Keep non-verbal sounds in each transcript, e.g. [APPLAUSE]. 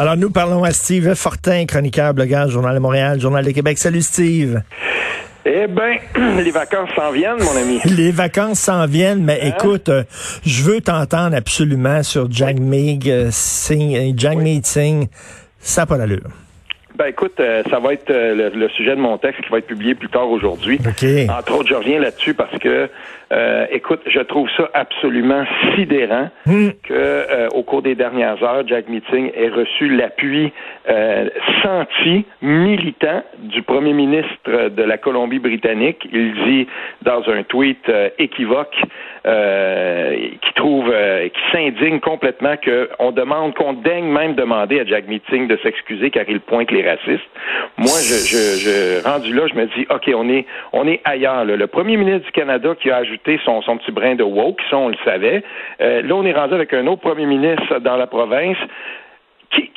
Alors, nous parlons à Steve Fortin, chroniqueur, blogueur, Journal de Montréal, Journal de Québec. Salut, Steve. Eh bien, [CLEARS THROAT] les vacances s'en viennent, mon ami. [LAUGHS] Les vacances s'en viennent, mais Hein? écoute, euh, je veux t'entendre absolument sur Jagmeet euh, Singh, euh, Jagmeet Singh. Ça n'a pas d'allure. Ben écoute, euh, ça va être euh, le, le sujet de mon texte qui va être publié plus tard aujourd'hui. Entre autres, je reviens là-dessus parce que, euh, écoute, je trouve ça absolument sidérant Hmm. que, au cours des dernières heures, Jack Meeting ait reçu l'appui senti, militant du premier ministre de la Colombie-Britannique. Il dit dans un tweet équivoque qui trouve, qui s'indigne complètement qu'on demande, qu'on daigne même demander à Jack Meeting de s'excuser car il pointe les Moi, je, je, je rendu là, je me dis, ok, on est, on est ailleurs. là. Le premier ministre du Canada qui a ajouté son, son petit brin de woke, ça on le savait. Euh, là, on est rendu avec un autre premier ministre dans la province.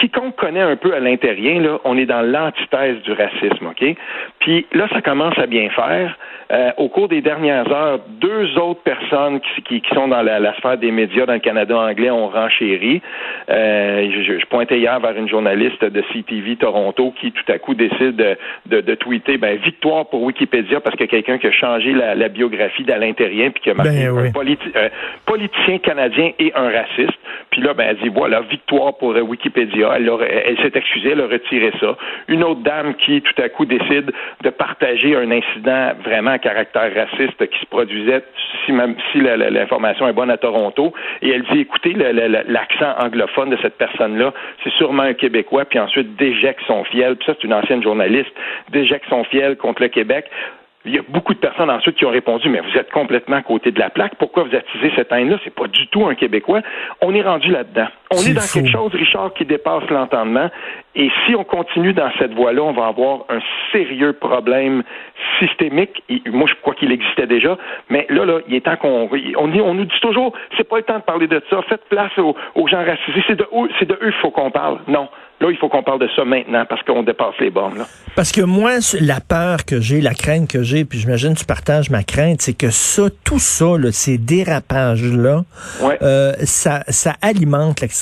Qui- quiconque connaît un peu à l'intérieur, là, on est dans l'antithèse du racisme, OK? Puis là, ça commence à bien faire. Euh, au cours des dernières heures, deux autres personnes qui, qui- qui sont dans la, la sphère des médias dans le Canada anglais ont renchéri. Euh, je, pointais hier vers une journaliste de CTV Toronto qui tout à coup décide de, de, de tweeter ben, victoire pour Wikipédia parce que quelqu'un qui a changé la, la biographie d'à l'intérieur puis qui a marqué Ben oui. un politi- euh, politicien canadien et un raciste. Puis là, ben, elle dit voilà, victoire pour euh, Elle, s'est excusée, elle a retiré ça. Une autre dame qui, tout à coup, décide de partager un incident vraiment à caractère raciste qui se produisait, si, même, si l'information est bonne à Toronto, et elle dit écoutez, l'accent anglophone de cette personne-là, c'est sûrement un Québécois, puis ensuite déjecte son fiel. Puis ça, c'est une ancienne journaliste, déjecte son fiel contre le Québec. Il y a beaucoup de personnes ensuite qui ont répondu, mais vous êtes complètement à côté de la plaque. Pourquoi vous attisez cette haine-là? C'est pas du tout un Québécois. On est rendu là-dedans. On est dans fou. quelque chose, Richard, qui dépasse l'entendement. Et si on continue dans cette voie-là, on va avoir un sérieux problème systémique. Et moi, je crois qu'il existait déjà. Mais là, là, il est temps qu'on, on, nous dit toujours, c'est pas le temps de parler de ça. Faites place aux, aux gens racisés. C'est de eux, c'est de eux qu'il faut qu'on parle. Non. Là, il faut qu'on parle de ça maintenant parce qu'on dépasse les bornes, là. Parce que moi, la peur que j'ai, la crainte que j'ai, puis j'imagine que tu partages ma crainte, c'est que ça, tout ça, là, ces dérapages-là, Ouais. euh, ça, ça alimente l'extrême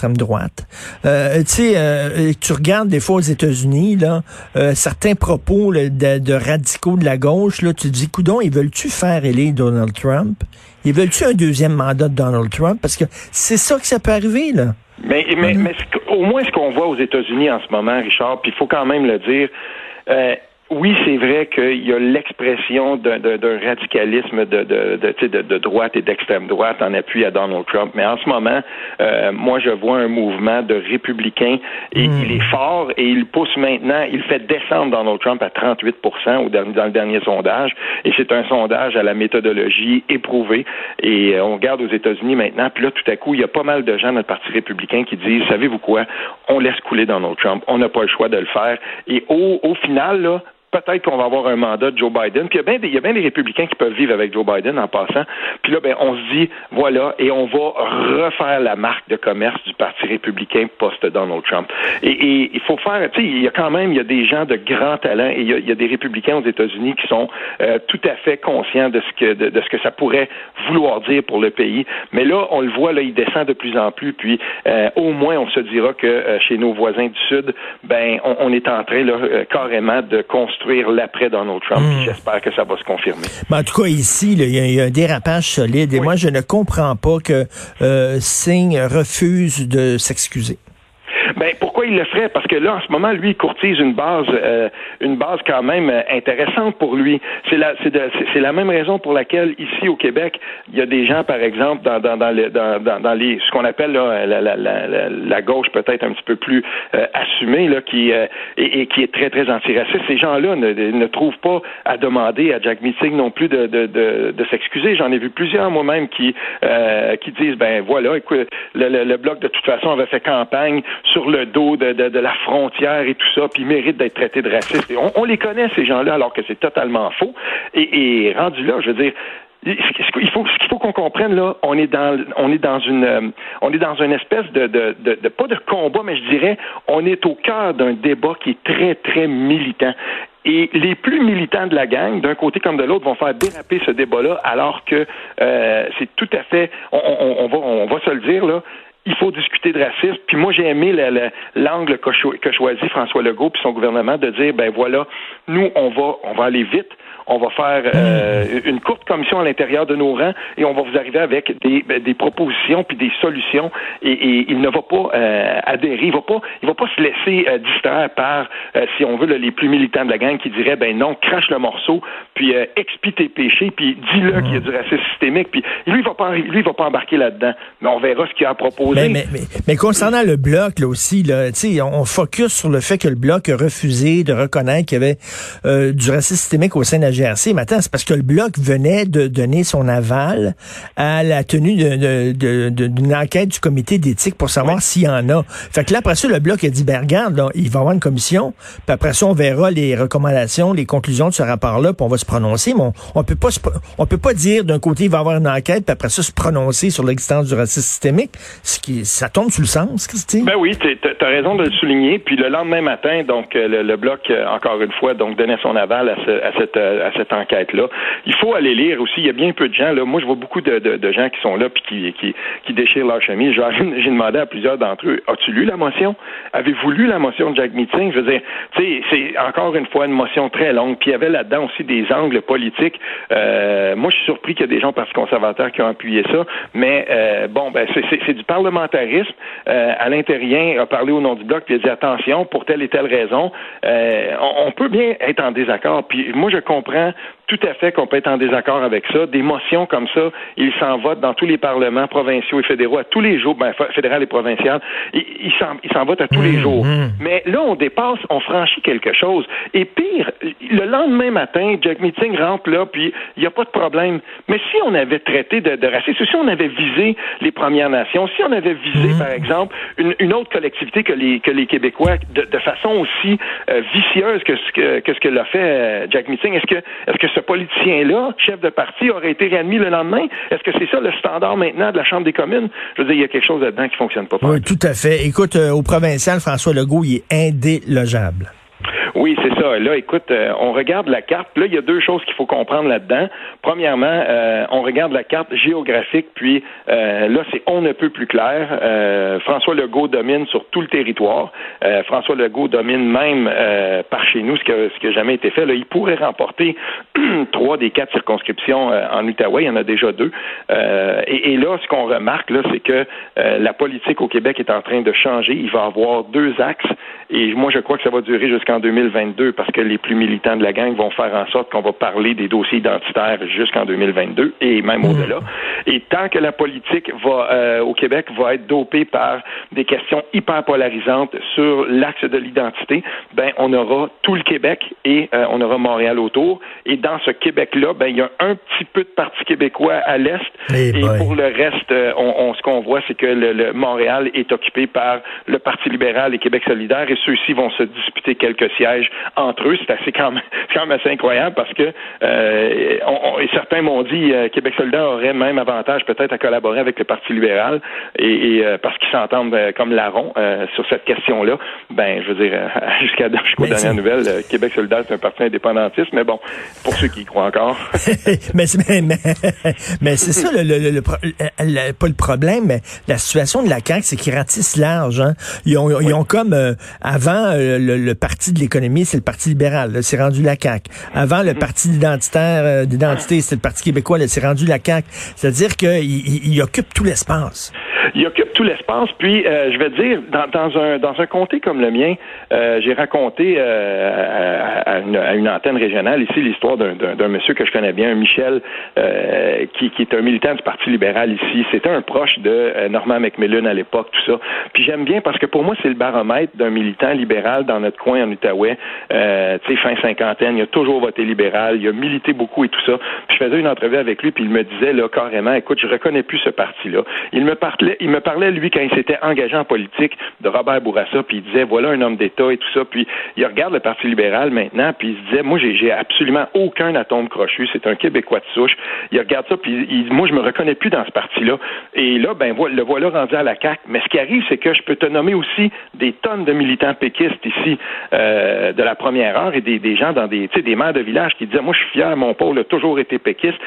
Euh, euh, tu regardes des fois aux États-Unis, là, euh, certains propos de, de radicaux de la gauche, là, tu te dis, coudon, ils veulent-tu faire élire Donald Trump? Ils veulent-tu un deuxième mandat de Donald Trump? Parce que c'est ça que ça peut arriver, là. Mais, au moins, ce qu'on voit aux États-Unis en ce moment, Richard, puis il faut quand même le dire, oui, c'est vrai qu'il y a l'expression d'un radicalisme de, de, de, de, droite et d'extrême droite en appui à Donald Trump. Mais en ce moment, euh, moi, je vois un mouvement de républicains et il est fort et il pousse maintenant, il fait descendre Donald Trump à 38 au dernier- dans le dernier sondage. Et c'est un sondage à la méthodologie éprouvée. Et euh, on regarde aux États-Unis maintenant, puis là, tout à coup, il y a pas mal de gens dans le Parti républicain qui disent, savez-vous quoi, on laisse couler Donald Trump, on n'a pas le choix de le faire. Et au, au final, là, peut-être qu'on va avoir un mandat de Joe Biden. Puis il y a bien des, il y a bien des républicains qui peuvent vivre avec Joe Biden en passant. Puis là, ben, on se dit, voilà, et on va refaire la marque de commerce du Parti républicain post-Donald Trump. Et, il faut faire, tu sais, il y a quand même, il y a des gens de grand talent et il y a, des républicains aux États-Unis qui sont euh, tout à fait conscients de ce que de, ce que ça pourrait vouloir dire pour le pays. Mais là, on le voit, là, il descend de plus en plus. Puis euh, au moins, on se dira que euh, chez nos voisins du Sud, ben, on, on est en train là, carrément de construire l'après Donald Trump. Puis J'espère que ça va se confirmer. Ben, en tout cas, ici, il y, y a un dérapage solide. Et Oui. moi, je ne comprends pas que euh, Singh refuse de s'excuser. Ben pourquoi il le ferait Parce que là, en ce moment, lui, il courtise une base, euh, une base quand même euh, intéressante pour lui. C'est la, c'est, la même raison pour laquelle ici au Québec, il y a des gens, par exemple, dans dans dans, le- dans, dans, les, ce qu'on appelle là, la, la, la, la, gauche peut-être un petit peu plus euh, assumée, là, qui euh, et, qui est très très antiraciste. Ces gens-là ne, ne trouvent pas à demander à Jack Meeting non plus de de, de, s'excuser. J'en ai vu plusieurs moi-même qui euh, qui disent ben voilà, écoute, le, le, le bloc de toute façon avait fait campagne sur le dos de, la frontière et tout ça, puis ils méritent d'être traités de racistes. On, les connaît, ces gens-là, alors que c'est totalement faux. Et, rendu là, je veux dire, il faut ce qu'il faut qu'on comprenne là, on est dans on est dans une euh, on est dans une espèce de, pas de combat, mais je dirais on est au cœur d'un débat qui est très très militant. Et les plus militants de la gang, d'un côté comme de l'autre, vont faire déraper ce débat-là, alors que euh, c'est tout à fait, on, va, on va se le dire là, il faut discuter de racisme. Puis moi, j'ai aimé l'angle que, choisit François Legault puis son gouvernement de dire, ben voilà, nous, on va, on va aller vite, on va faire euh, une courte commission à l'intérieur de nos rangs et on va vous arriver avec des, ben, des propositions puis des solutions. Et, et il ne va pas euh, adhérer, il va pas, il va pas se laisser euh, distraire par, si on veut, les plus militants de la gang qui diraient, ben non, crache le morceau, puis expie tes péchés, puis dis-le qu'il y a du racisme systémique. Puis lui, il va pas, lui, il va pas embarquer là-dedans. Mais on verra ce qu'il a proposé. Mais, mais, mais, concernant le bloc, là aussi, là, on, on focus sur le fait que le bloc a refusé de reconnaître qu'il y avait du racisme systémique au sein de la GRC. Maintenant, c'est parce que le Bloc venait de donner son aval à la tenue d'une enquête du comité d'éthique pour savoir s'il y en a. Fait que là, après ça, le Bloc a dit, ben regarde, il va y avoir une commission, puis après ça, on verra les recommandations, les conclusions de ce rapport-là, puis on va se prononcer, mais on, peut pas on peut pas dire d'un côté, il va y avoir une enquête, puis après ça, se prononcer sur l'existence du racisme systémique. Ce qui, ça tombe sous le sens, Christine? Ben oui, tu as raison de le souligner. Puis le lendemain matin, donc, le, le Bloc, euh, encore une fois, donc, donnait son aval à, à cette, enquête-là. Il faut aller lire aussi. Il y a bien peu de gens. Là. Moi, je vois beaucoup de, gens qui sont là puis qui, déchirent leur chemise. [LAUGHS] J'ai demandé à plusieurs d'entre eux As-tu lu la motion? Avez-vous lu la motion de Jack Meeting? Je veux dire, c'est encore une fois une motion très longue. Puis il y avait là-dedans aussi des angles politiques. Euh, moi, je suis surpris qu'il y a des gens Parti conservateur qui ont appuyé ça. Mais euh, bon, ben c'est du parlementarisme. Euh, Alain Terrien a parlé au nom du bloc puis il a dit attention pour telle et telle raison. Euh, on peut bien être en désaccord. Puis moi, je comprends tout à fait qu'on peut être en désaccord avec ça. Des motions comme ça, ils s'en votent dans tous les parlements provinciaux et fédéraux à tous les jours, ben, fédéral et provincial, ils s'en votent à tous les mmh, jours. Mmh. Mais là, on dépasse, on franchit quelque chose. Et pire, le lendemain matin, Jack Meeting rentre là, puis il n'y a pas de problème. Mais si on avait traité de, de racisme, si on avait visé les Premières Nations, si on avait visé, mmh. par exemple, une, autre collectivité que les, que les Québécois de, façon aussi euh, vicieuse que ce que, que ce que l'a fait euh, Jack Meeting, est-ce que, est-ce que ce politicien-là, chef de parti, aurait été réadmis le lendemain? Est-ce que c'est ça le standard maintenant de la Chambre des communes? Je veux dire, il y a quelque chose là-dedans qui fonctionne pas. Oui, tout à fait. Écoute, euh, au provincial, François Legault, il est indélogeable. Oui, c'est ça. Là, écoute, euh, on regarde la carte. Là, il y a deux choses qu'il faut comprendre là-dedans. Premièrement, euh, on regarde la carte géographique, puis euh, là, c'est on ne peut plus clair. François Legault domine sur tout le territoire. François Legault domine même par chez nous, ce qui ce qui a jamais été fait. Il pourrait remporter [CLEARS THROAT] trois des quatre circonscriptions en Outaouais. Il y en a déjà deux. Et, et, là, ce qu'on remarque, là, c'est que la politique au Québec est en train de changer. Il va avoir deux axes. Et moi, je crois que ça va durer jusqu'en 2022 parce que les plus militants de la gang vont faire en sorte qu'on va parler des dossiers identitaires jusqu'en 2022 et même mmh. au-delà. Et tant que la politique va euh, au Québec va être dopée par des questions hyper polarisantes sur l'axe de l'identité, ben on aura tout le Québec et euh, on aura Montréal autour. Et dans ce Québec-là, ben il y a un petit peu de parti québécois à l'est et pour le reste, euh, on, ce qu'on voit, c'est que le, Montréal est occupé par le Parti libéral et Québec solidaire et ceux-ci vont se disputer quelques sièges entre eux. C'est assez quand même, [LAUGHS] quand même assez incroyable parce que euh, on, et certains m'ont dit euh, Québec solidaire aurait même avantage peut-être à collaborer avec le Parti libéral et, euh, parce qu'ils s'entendent euh, comme larron sur cette question-là. Ben, je veux dire, [LAUGHS] jusqu'à jusqu'aux dernières nouvelles, Québec solidaire c'est un parti indépendantiste, mais bon, pour ceux qui y croient encore. [LAUGHS] mais mais, mais, c'est ça le, le, le, pas le problème, mais la situation de la CAQ, c'est qu'ils ratissent large. Hein. Ils ont, ils ont comme avant le, parti de l'économie, c'est le Parti libéral. C'est rendu la CAQ. Avant, le mm. Parti identitaire euh, d'identité, c'est le Parti québécois. C'est rendu la CAQ. C'est-à-dire qu'il il occupe tout l'espace il occupe tout l'espace. Puis, euh, je vais dire, dans, un dans un comté comme le mien, euh, j'ai raconté euh, à, une, antenne régionale ici l'histoire d'un monsieur que je connais bien, Michel, qui, qui est un militant du Parti libéral ici. C'était un proche de Norman McMillan à l'époque, tout ça. Puis j'aime bien parce que pour moi, c'est le baromètre d'un militant libéral dans notre coin en Outaouais. tu sais, fin cinquantaine, il a toujours voté libéral, il a milité beaucoup et tout ça. Puis je faisais une entrevue avec lui, puis il me disait là carrément, écoute, je reconnais plus ce parti-là. Il me parlait il me parlait lui, quand il s'était engagé en politique, de Robert Bourassa, puis il disait, voilà un homme d'État et tout ça. Puis il regarde le Parti libéral maintenant, puis il se disait, moi, j'ai absolument aucun atome crochu. C'est un Québécois de souche. Il regarde ça, puis il, moi, je me reconnais plus dans ce parti-là. Et là, ben, le voilà rendu à la CAQ. Mais ce qui arrive, c'est que je peux te nommer aussi des tonnes de militants péquistes ici euh, de la première heure et des, des gens dans des, des maires de village qui disaient, moi, je suis fier, mon pôle a toujours été péquiste.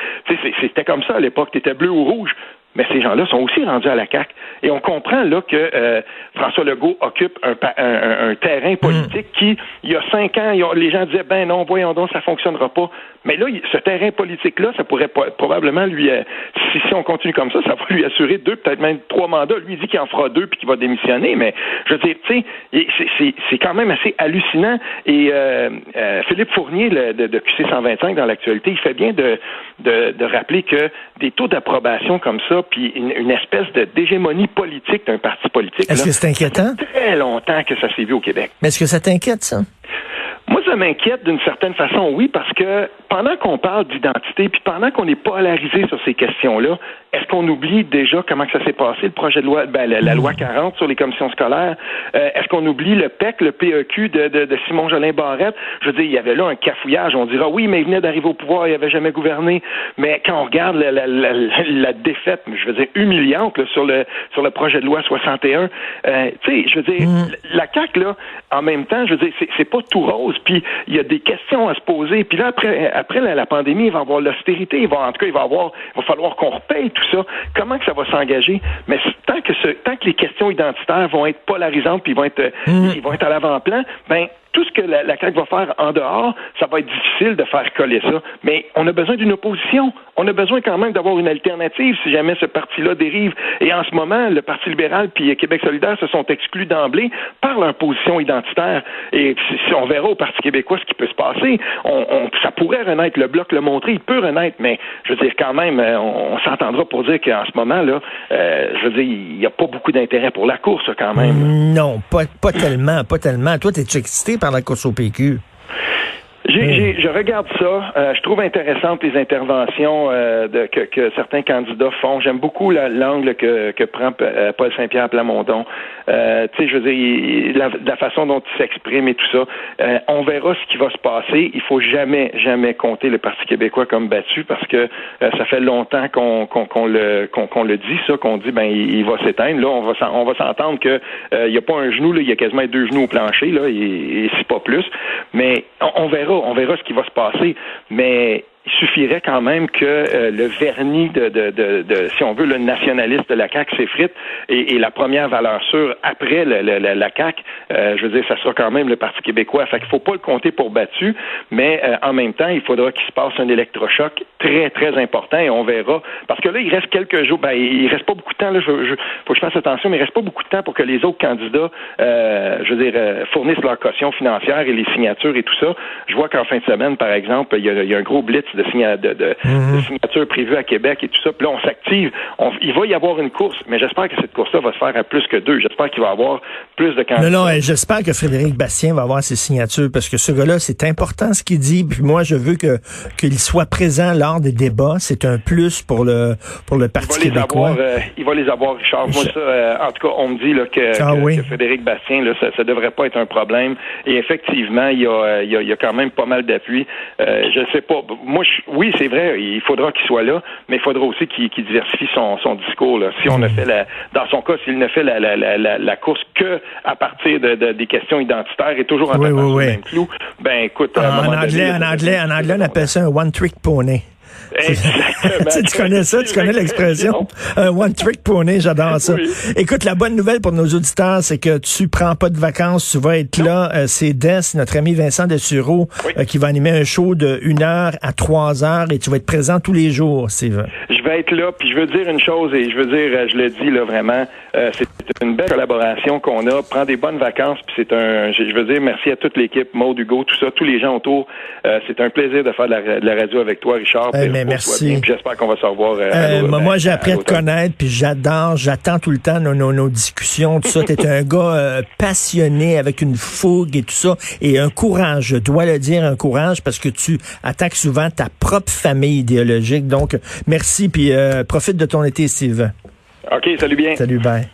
C'était comme ça à l'époque. Tu étais bleu ou rouge. Mais ces gens-là sont aussi rendus à la CAQ. Et on comprend là que euh, François Legault occupe un, un, terrain politique mm. qui, il y a cinq ans, les gens disaient ben non, voyons donc, ça fonctionnera pas. Mais là, ce terrain politique-là, ça pourrait probablement lui, euh, si, si, on continue comme ça, ça va lui assurer deux, peut-être même trois mandats. Lui il dit qu'il en fera deux puis qu'il va démissionner. Mais je veux dire, tu sais, c'est quand même assez hallucinant. Et euh, Philippe Fournier de, de QC 125 dans l'actualité, il fait bien de, de, de rappeler que des taux d'approbation comme ça puis une, espèce de d'hégémonie politique d'un parti politique. Est-ce que c'est inquiétant? très longtemps que ça s'est vu au Québec. Mais est-ce que ça t'inquiète, ça? Moi, m'inquiète d'une certaine façon, oui, parce que pendant qu'on parle d'identité, puis pendant qu'on est polarisé sur ces questions-là, est-ce qu'on oublie déjà comment ça s'est passé, le projet de loi, ben, la, loi 40 sur les commissions scolaires? Euh, est-ce qu'on oublie le PEC, le PEQ de, de, de Simon Jolin Barrette? Je veux dire, il y avait là un cafouillage. On dira, oui, mais il venait d'arriver au pouvoir, il n'avait jamais gouverné. Mais quand on regarde la, la, la, défaite, je veux dire, humiliante sur, le, sur le projet de loi 61, euh, tu sais, je veux dire, mm. la CAQ, là, en même temps, je veux dire, c'est pas tout rose. Puis il y a des questions à se poser. Puis là, après, après la, pandémie, il va y avoir l'austérité. Il va, en tout cas, il va avoir, il va falloir qu'on repaye tout ça. Comment que ça va s'engager? Mais tant que, ce, tant que les questions identitaires vont être polarisantes puis vont être, mm. ils vont être à l'avant-plan, ben, tout ce que la, la CAQ va faire en dehors, ça va être difficile de faire coller ça. Mais on a besoin d'une opposition. On a besoin quand même d'avoir une alternative si jamais ce parti-là dérive. Et en ce moment, le Parti libéral puis Québec solidaire se sont exclus d'emblée par leur position identitaire. Et si, on verra au Parti québécois ce qui peut se passer, on, ça pourrait renaître. Le bloc le montrer, il peut renaître, mais je veux dire quand même, euh, on, s'entendra pour dire qu'en ce moment là, euh, je veux dire, il n'y a pas beaucoup d'intérêt pour la course quand même. Non, pas, pas tellement, pas tellement. Toi, t'es excité par la course au PQ? Je regarde ça. Euh, je trouve intéressantes les interventions euh, de, que, certains candidats font. J'aime beaucoup l'angle que, que prend euh, Paul Saint-Pierre Plamondon. tu sais, je veux dire, la, la, façon dont il s'exprime et tout ça. on verra ce qui va se passer. Il faut jamais, jamais compter le Parti québécois comme battu parce que ça fait longtemps qu'on le qu'on le dit ça, qu'on dit ben il, va s'éteindre. Là, on va on va s'entendre que il n'y a pas un genou là, il y a quasiment deux genoux au plancher là, et, et c'est pas plus. Mais on verra on verra ce qui va se passer. Mais il suffirait quand même que euh, le vernis de, si on veut, le nationaliste de la CAQ s'effrite et, la première valeur sûre après le, la CAQ, euh, je veux dire, ça sera quand même le Parti québécois. Fait qu'il faut pas le compter pour battu, mais euh, en même temps, il faudra qu'il se passe un électrochoc très, très important et on verra. Parce que là, il reste quelques jours, ben, il reste pas beaucoup de temps, là, je, faut que je fasse attention, mais il reste pas beaucoup de temps pour que les autres candidats, je veux dire, fournissent leur caution financière et les signatures et tout ça. Je vois qu'en fin de semaine, par exemple, il y a un gros blitz de, de, mhm. signatures prévues à Québec et tout ça. Puis là, on s'active. il va y avoir une course, mais j'espère que cette course-là va se faire à plus que deux. J'espère qu'il va y avoir plus de candidats. Non, non, j'espère que Frédéric Bastien va avoir ses signatures parce que ce gars-là, c'est important ce qu'il dit. Puis moi, je veux que qu'il soit présent lors des débats. C'est un plus pour le pour le Parti il québécois. Avoir, euh, il va les avoir, Richard. Moi, ça, euh, en tout cas, on me dit là, que, ah que, Frédéric Bastien, là, ça, ça devrait pas être un problème. Et effectivement, il y a, il y a, il y a quand même pas mal d'appui. Euh, je sais pas. Moi, je, oui, c'est vrai, il faudra qu'il soit là, mais il faudra aussi qu'il diversifie son, discours. Si on a fait la, dans son cas, s'il ne fait la, la, course que à partir de, des questions identitaires et toujours en oui, oui, même clou, ben écoute, en, anglais, en anglais, en anglais, on appelle ça un one trick pony. [LAUGHS] tu connais ça, tu connais l'expression. Un one trick pony, j'adore ça. Écoute, la bonne nouvelle pour nos auditeurs, c'est que tu prends pas de vacances, tu vas être là. Euh, c'est Des, notre ami Vincent Dessureau, euh, qui va animer un show de 1 heure à 3 heures et tu vas être présent tous les jours, Steve. Je vais être là, puis je veux dire une chose, et je veux dire, euh, je le dis là vraiment, c'est une belle collaboration qu'on a. Prends des bonnes vacances, puis c'est un, je veux dire merci à toute l'équipe, Maud, Hugo, tout ça, tous les gens autour. c'est un plaisir de faire de la, radio avec toi, Richard merci. J'espère qu'on va se revoir. Euh, euh, moi, j'ai appris à te connaître, puis j'adore, j'attends tout le temps nos, nos, discussions, tout ça. T'es [LAUGHS] un gars euh, passionné, avec une fougue et tout ça, et un courage, je dois le dire, un courage, parce que tu attaques souvent ta propre famille idéologique. Donc, merci, puis profite de ton été, Steve. OK, salut bien. Salut, bye.